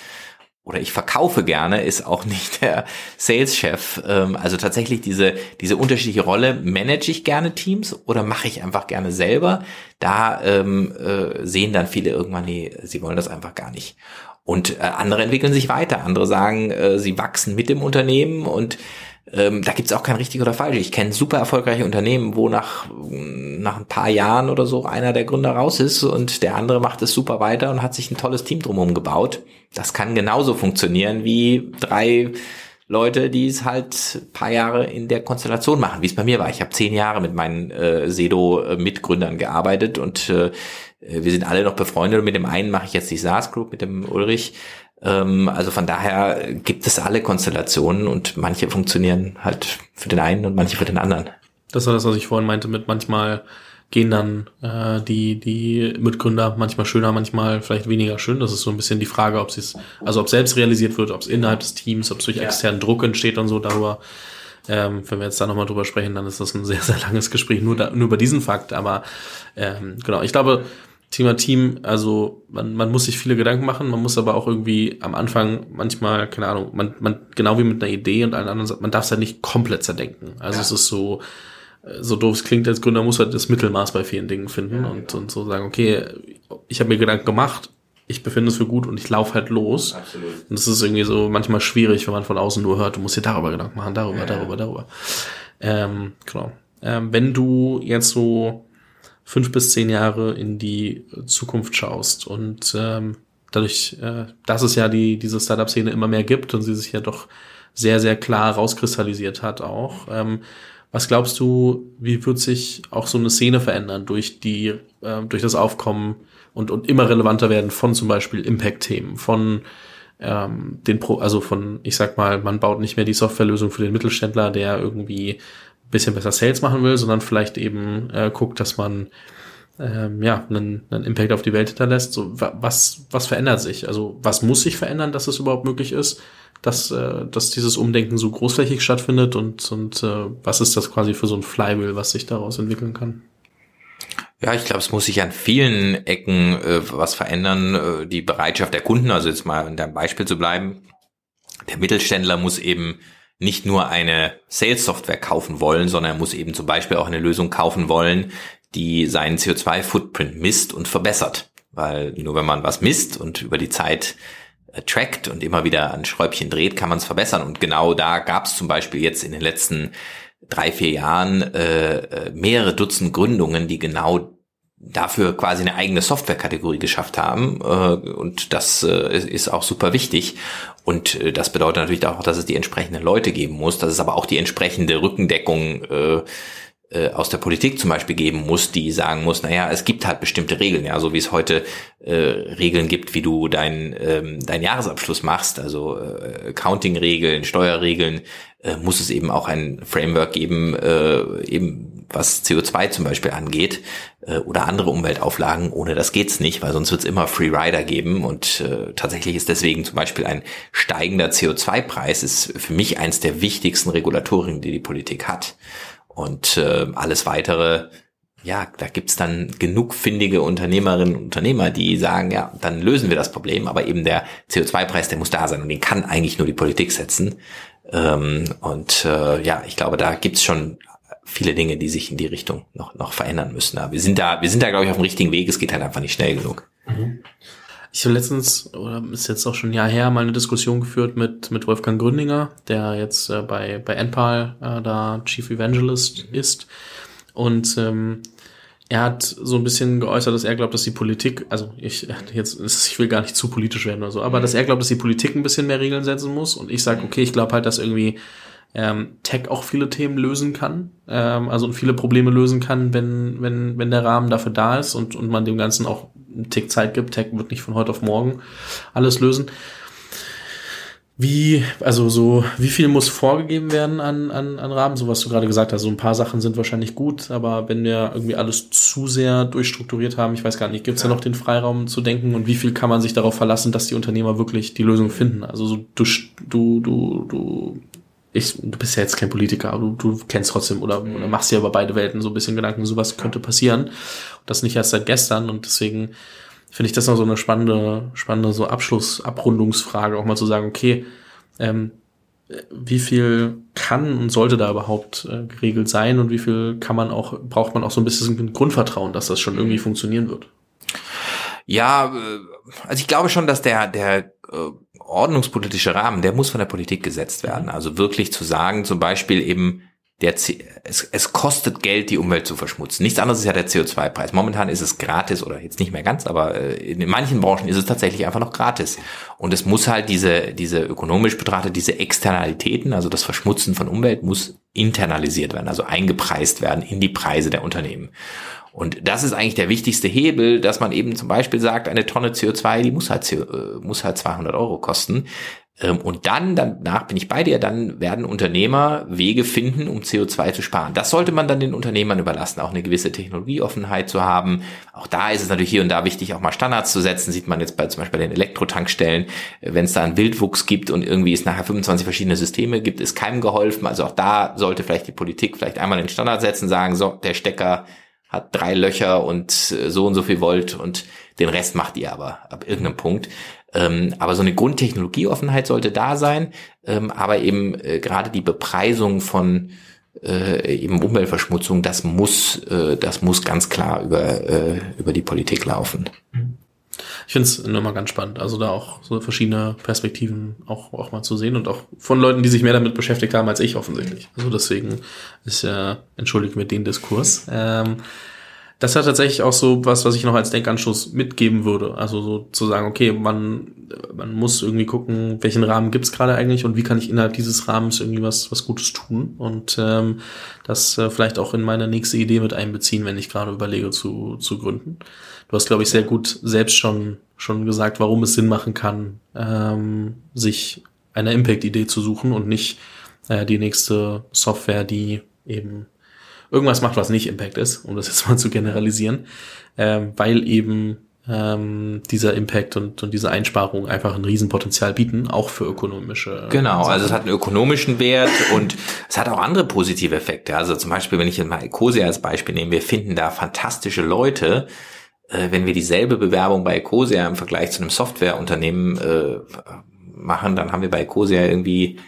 Speaker 2: Oder ich verkaufe gerne ist auch nicht der Sales-Chef. Ähm, also tatsächlich diese, diese unterschiedliche Rolle, manage ich gerne Teams oder mache ich einfach gerne selber? Da ähm, äh, sehen dann viele irgendwann, nee, sie wollen das einfach gar nicht. Und äh, andere entwickeln sich weiter. Andere sagen, äh, sie wachsen mit dem Unternehmen und ähm, da gibt's auch kein richtig oder falsch. Ich kenne super erfolgreiche Unternehmen, wo nach, nach ein paar Jahren oder so einer der Gründer raus ist und der andere macht es super weiter und hat sich ein tolles Team drumherum gebaut. Das kann genauso funktionieren wie drei Leute, die es halt paar Jahre in der Konstellation machen, wie es bei mir war. Ich habe zehn Jahre mit meinen äh, Sedo-Mitgründern gearbeitet und äh, wir sind alle noch befreundet. Und mit dem einen mache ich jetzt die SaaS Group, mit dem Ulrich. Ähm, also von daher gibt es alle Konstellationen und manche funktionieren halt für den einen und manche für den anderen.
Speaker 1: Das war das, was ich vorhin meinte, mit manchmal gehen dann äh, die, die Mitgründer manchmal schöner, manchmal vielleicht weniger schön. Das ist so ein bisschen die Frage, ob es, also ob selbst realisiert wird, ob es innerhalb des Teams, ob es durch ja. externen Druck entsteht und so darüber. Ähm, wenn wir jetzt da nochmal drüber sprechen, dann ist das ein sehr, sehr langes Gespräch nur, da, nur über diesen Fakt. Aber ähm, genau, ich glaube, Thema Team, also man, man muss sich viele Gedanken machen, man muss aber auch irgendwie am Anfang manchmal, keine Ahnung, man, man genau wie mit einer Idee und allen anderen, man darf es halt nicht komplett zerdenken. Also ja. es ist so, so doof es klingt als Gründer, muss halt das Mittelmaß bei vielen Dingen finden ja, und, genau. und so sagen, okay, ich habe mir Gedanken gemacht, ich befinde es für gut und ich laufe halt los. Absolut. Und das ist irgendwie so manchmal schwierig, wenn man von außen nur hört, du musst dir darüber Gedanken machen, darüber, ja. darüber, darüber. Ähm, genau. ähm, wenn du jetzt so fünf bis zehn Jahre in die Zukunft schaust und ähm, dadurch, äh, dass es ja die, diese Startup-Szene immer mehr gibt und sie sich ja doch sehr, sehr klar rauskristallisiert hat auch. Ähm, was glaubst du, wie wird sich auch so eine Szene verändern durch die, äh, durch das Aufkommen und, und immer relevanter werden von zum Beispiel Impact-Themen, von ähm, den Pro, also von, ich sag mal, man baut nicht mehr die Softwarelösung für den Mittelständler, der irgendwie bisschen besser Sales machen will, sondern vielleicht eben äh, guckt, dass man ähm, ja, einen, einen Impact auf die Welt hinterlässt. So, was, was verändert sich? Also was muss sich verändern, dass es überhaupt möglich ist, dass, äh, dass dieses Umdenken so großflächig stattfindet und, und äh, was ist das quasi für so ein Flywheel, was sich daraus entwickeln kann?
Speaker 2: Ja, ich glaube, es muss sich an vielen Ecken äh, was verändern. Äh, die Bereitschaft der Kunden, also jetzt mal in deinem Beispiel zu bleiben. Der Mittelständler muss eben nicht nur eine Sales-Software kaufen wollen, sondern er muss eben zum Beispiel auch eine Lösung kaufen wollen, die seinen CO2-Footprint misst und verbessert. Weil nur wenn man was misst und über die Zeit äh, trackt und immer wieder an Schräubchen dreht, kann man es verbessern. Und genau da gab es zum Beispiel jetzt in den letzten drei, vier Jahren äh, äh, mehrere Dutzend Gründungen, die genau dafür quasi eine eigene Softwarekategorie geschafft haben. Äh, und das äh, ist auch super wichtig. Und äh, das bedeutet natürlich auch, dass es die entsprechenden Leute geben muss, dass es aber auch die entsprechende Rückendeckung äh, aus der Politik zum Beispiel geben muss, die sagen muss, naja, es gibt halt bestimmte Regeln, ja, so wie es heute äh, Regeln gibt, wie du deinen ähm, dein Jahresabschluss machst, also äh, Accounting-Regeln, Steuerregeln, äh, muss es eben auch ein Framework geben, äh, eben was CO2 zum Beispiel angeht äh, oder andere Umweltauflagen. Ohne das geht's nicht, weil sonst wird's immer Free Rider geben und äh, tatsächlich ist deswegen zum Beispiel ein steigender CO2-Preis ist für mich eins der wichtigsten Regulatorien, die die Politik hat. Und äh, alles weitere, ja, da gibt's dann genug findige Unternehmerinnen und Unternehmer, die sagen, ja, dann lösen wir das Problem, aber eben der CO2-Preis, der muss da sein und den kann eigentlich nur die Politik setzen. Ähm, und äh, ja, ich glaube, da gibt's schon viele Dinge, die sich in die Richtung noch, noch verändern müssen. Aber wir sind da, wir sind da, glaube ich, auf dem richtigen Weg. Es geht halt einfach nicht schnell genug. Mhm.
Speaker 1: Ich habe letztens, oder ist jetzt auch schon ein Jahr her, mal eine Diskussion geführt mit, mit Wolfgang Gründinger, der jetzt äh, bei, bei NPAL äh, da Chief Evangelist ist. Und ähm, er hat so ein bisschen geäußert, dass er glaubt, dass die Politik, also ich jetzt, ich will gar nicht zu politisch werden oder so, aber dass er glaubt, dass die Politik ein bisschen mehr Regeln setzen muss. Und ich sage, okay, ich glaube halt, dass irgendwie ähm, Tech auch viele Themen lösen kann, ähm, also viele Probleme lösen kann, wenn, wenn, wenn der Rahmen dafür da ist und, und man dem Ganzen auch einen Tick Zeit gibt. Tech wird nicht von heute auf morgen alles lösen. Wie, also so, wie viel muss vorgegeben werden an, an, an Rahmen? So was du gerade gesagt hast, so ein paar Sachen sind wahrscheinlich gut, aber wenn wir irgendwie alles zu sehr durchstrukturiert haben, ich weiß gar nicht, gibt es ja. da noch den Freiraum zu denken und wie viel kann man sich darauf verlassen, dass die Unternehmer wirklich die Lösung finden? Also so, du, du, du, du ich, du bist ja jetzt kein Politiker, aber du, du kennst trotzdem oder, mhm. oder machst ja über beide Welten so ein bisschen Gedanken, sowas könnte passieren. Und das nicht erst seit gestern und deswegen finde ich das noch so eine spannende, spannende so Abschluss, Abrundungsfrage, auch mal zu sagen, okay, ähm, wie viel kann und sollte da überhaupt äh, geregelt sein und wie viel kann man auch, braucht man auch so ein bisschen Grundvertrauen, dass das schon irgendwie funktionieren wird?
Speaker 2: Ja, äh, also ich glaube schon, dass der, der äh, ordnungspolitische Rahmen, der muss von der Politik gesetzt werden. Also wirklich zu sagen, zum Beispiel eben, der, es, es kostet Geld, die Umwelt zu verschmutzen. Nichts anderes ist ja der CO2-Preis. Momentan ist es gratis oder jetzt nicht mehr ganz, aber äh, in manchen Branchen ist es tatsächlich einfach noch gratis. Und es muss halt diese, diese ökonomisch betrachtet, diese Externalitäten, also das Verschmutzen von Umwelt muss internalisiert werden, also eingepreist werden in die Preise der Unternehmen. Und das ist eigentlich der wichtigste Hebel, dass man eben zum Beispiel sagt, eine Tonne CO2, die muss halt, äh, muss halt 200 Euro kosten. Ähm, und dann, danach bin ich bei dir, dann werden Unternehmer Wege finden, um CO2 zu sparen. Das sollte man dann den Unternehmern überlassen, auch eine gewisse Technologieoffenheit zu haben. Auch da ist es natürlich hier und da wichtig, auch mal Standards zu setzen. Sieht man jetzt bei zum Beispiel bei den Elektrotankstellen, wenn es da einen Wildwuchs gibt und irgendwie es nachher 25 verschiedene Systeme gibt, ist keinem geholfen. Also auch da sollte vielleicht die Politik vielleicht einmal den Standard setzen, sagen, so, der Stecker hat drei Löcher und äh, so und so viel Volt und den Rest macht ihr aber ab irgendeinem Punkt. Ähm, aber so eine Grundtechnologieoffenheit sollte da sein, ähm, aber eben äh, gerade die Bepreisung von äh, eben Umweltverschmutzung, das muss, äh, das muss ganz klar über, äh, über die Politik laufen.
Speaker 1: Ich finde es immer ganz spannend. Also da auch so verschiedene Perspektiven auch, auch mal zu sehen und auch von Leuten, die sich mehr damit beschäftigt haben als ich offensichtlich. Also deswegen ist ja, entschuldigt mir den Diskurs. Ähm, das hat tatsächlich auch so was, was ich noch als Denkanstoß mitgeben würde. Also so zu sagen, okay, man, man muss irgendwie gucken, welchen Rahmen gibt's gerade eigentlich und wie kann ich innerhalb dieses Rahmens irgendwie was, was Gutes tun und ähm, das äh, vielleicht auch in meine nächste Idee mit einbeziehen, wenn ich gerade überlege zu, zu gründen. Du hast, glaube ich, sehr gut selbst schon, schon gesagt, warum es Sinn machen kann, ähm, sich eine Impact-Idee zu suchen und nicht äh, die nächste Software, die eben irgendwas macht, was nicht Impact ist, um das jetzt mal zu generalisieren, ähm, weil eben ähm, dieser Impact und, und diese Einsparung einfach ein Riesenpotenzial bieten, auch für ökonomische.
Speaker 2: Genau, Sachen. also es hat einen ökonomischen Wert und es hat auch andere positive Effekte. Also zum Beispiel, wenn ich jetzt mal Ecosia als Beispiel nehme, wir finden da fantastische Leute, wenn wir dieselbe Bewerbung bei Ecosia im Vergleich zu einem Softwareunternehmen äh, machen, dann haben wir bei Ecosia irgendwie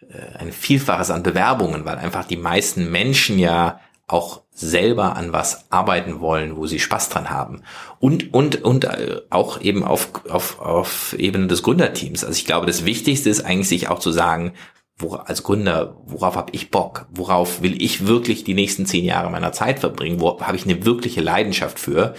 Speaker 2: äh, ein Vielfaches an Bewerbungen, weil einfach die meisten Menschen ja auch selber an was arbeiten wollen, wo sie Spaß dran haben. Und, und, und äh, auch eben auf, auf, auf Ebene des Gründerteams. Also ich glaube, das Wichtigste ist eigentlich, sich auch zu sagen, wo, als Gründer, worauf habe ich Bock? Worauf will ich wirklich die nächsten zehn Jahre meiner Zeit verbringen? Wo habe ich eine wirkliche Leidenschaft für?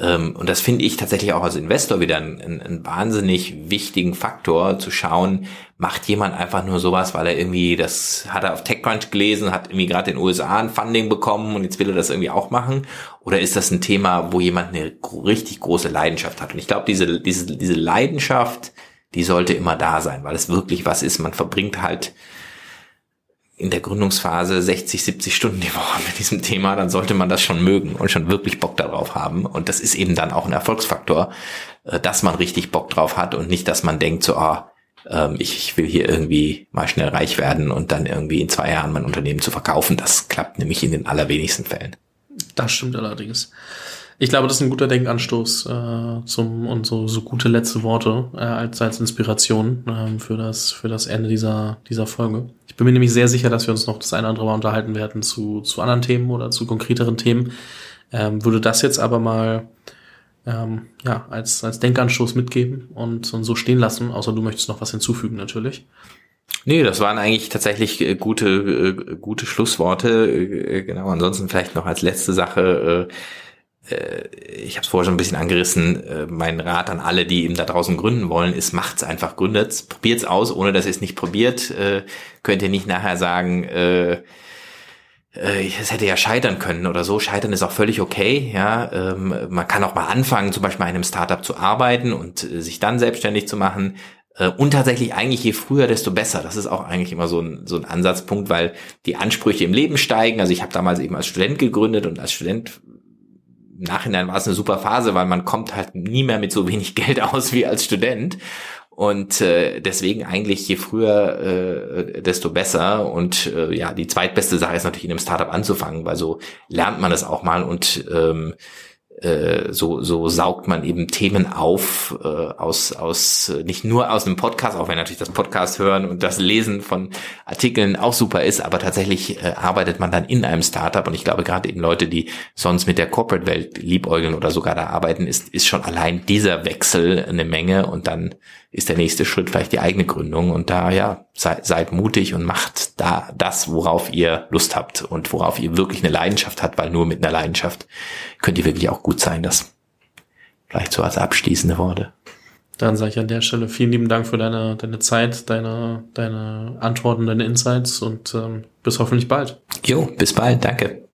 Speaker 2: Ähm, und das finde ich tatsächlich auch als Investor wieder einen, einen, wahnsinnig wichtigen Faktor zu schauen, macht jemand einfach nur sowas, weil er irgendwie, das hat er auf TechCrunch gelesen, hat irgendwie gerade in den USA ein Funding bekommen und jetzt will er das irgendwie auch machen? Oder ist das ein Thema, wo jemand eine richtig große Leidenschaft hat? Und ich glaube, diese, diese, diese Leidenschaft, die sollte immer da sein, weil es wirklich was ist. Man verbringt halt in der Gründungsphase 60, 70 Stunden die Woche mit diesem Thema, dann sollte man das schon mögen und schon wirklich Bock darauf haben. Und das ist eben dann auch ein Erfolgsfaktor, äh, dass man richtig Bock drauf hat und nicht, dass man denkt, so, ah, ähm, ich will hier irgendwie mal schnell reich werden und dann irgendwie in zwei Jahren mein Unternehmen zu verkaufen. Das klappt nämlich in den allerwenigsten Fällen.
Speaker 1: Das stimmt allerdings. Ich glaube, das ist ein guter Denkanstoß äh, zum und so, so gute letzte Worte äh, als als Inspiration äh, für das für das Ende dieser dieser Folge. Ich bin mir nämlich sehr sicher, dass wir uns noch das eine oder andere Mal unterhalten werden zu zu anderen Themen oder zu konkreteren Themen. Ähm, würde das jetzt aber mal ähm, ja als als Denkanstoß mitgeben und, und so stehen lassen. Außer du möchtest noch was hinzufügen natürlich.
Speaker 2: Nee, das waren eigentlich tatsächlich äh, gute, äh, gute Schlussworte. Äh, genau, ansonsten vielleicht noch als letzte Sache äh, ich habe es vorher schon ein bisschen angerissen, äh, mein Rat an alle, die eben da draußen gründen wollen, ist, macht's einfach, gründet, probiert's aus, ohne dass ihr es nicht probiert, äh, könnt ihr nicht nachher sagen, äh, es hätte ja scheitern können oder so. Scheitern ist auch völlig okay. Ja, ähm, man kann auch mal anfangen, zum Beispiel bei einem Startup zu arbeiten und sich dann selbstständig zu machen. Und tatsächlich eigentlich je früher, desto besser. Das ist auch eigentlich immer so ein, so ein Ansatzpunkt, weil die Ansprüche im Leben steigen. Also ich habe damals eben als Student gegründet und als Student Nachhinein war es eine super Phase, weil man kommt halt nie mehr mit so wenig Geld aus wie als Student. Und äh, deswegen eigentlich je früher, äh, desto besser. Und äh, ja, die zweitbeste Sache ist natürlich in einem Startup anzufangen, weil so lernt man es auch mal und ähm, äh, so, so saugt man eben Themen auf äh, aus, aus nicht nur aus einem Podcast, auch wenn natürlich das Podcast hören und das Lesen von Artikeln auch super ist, aber tatsächlich äh, arbeitet man dann in einem Startup und ich glaube gerade eben Leute, die sonst mit der Corporate-Welt liebäugeln oder sogar da arbeiten, ist, ist schon allein dieser Wechsel eine Menge und dann ist der nächste Schritt vielleicht die eigene Gründung und da ja, seid, seid mutig und macht da das, worauf ihr Lust habt und worauf ihr wirklich eine Leidenschaft habt, weil nur mit einer Leidenschaft könnt ihr wirklich auch gut sein, das vielleicht so als abschließende Worte.
Speaker 1: Dann sage ich an der Stelle vielen lieben Dank für deine, deine Zeit, deine, deine Antworten, deine Insights und ähm, bis hoffentlich bald.
Speaker 2: Jo, bis bald, danke.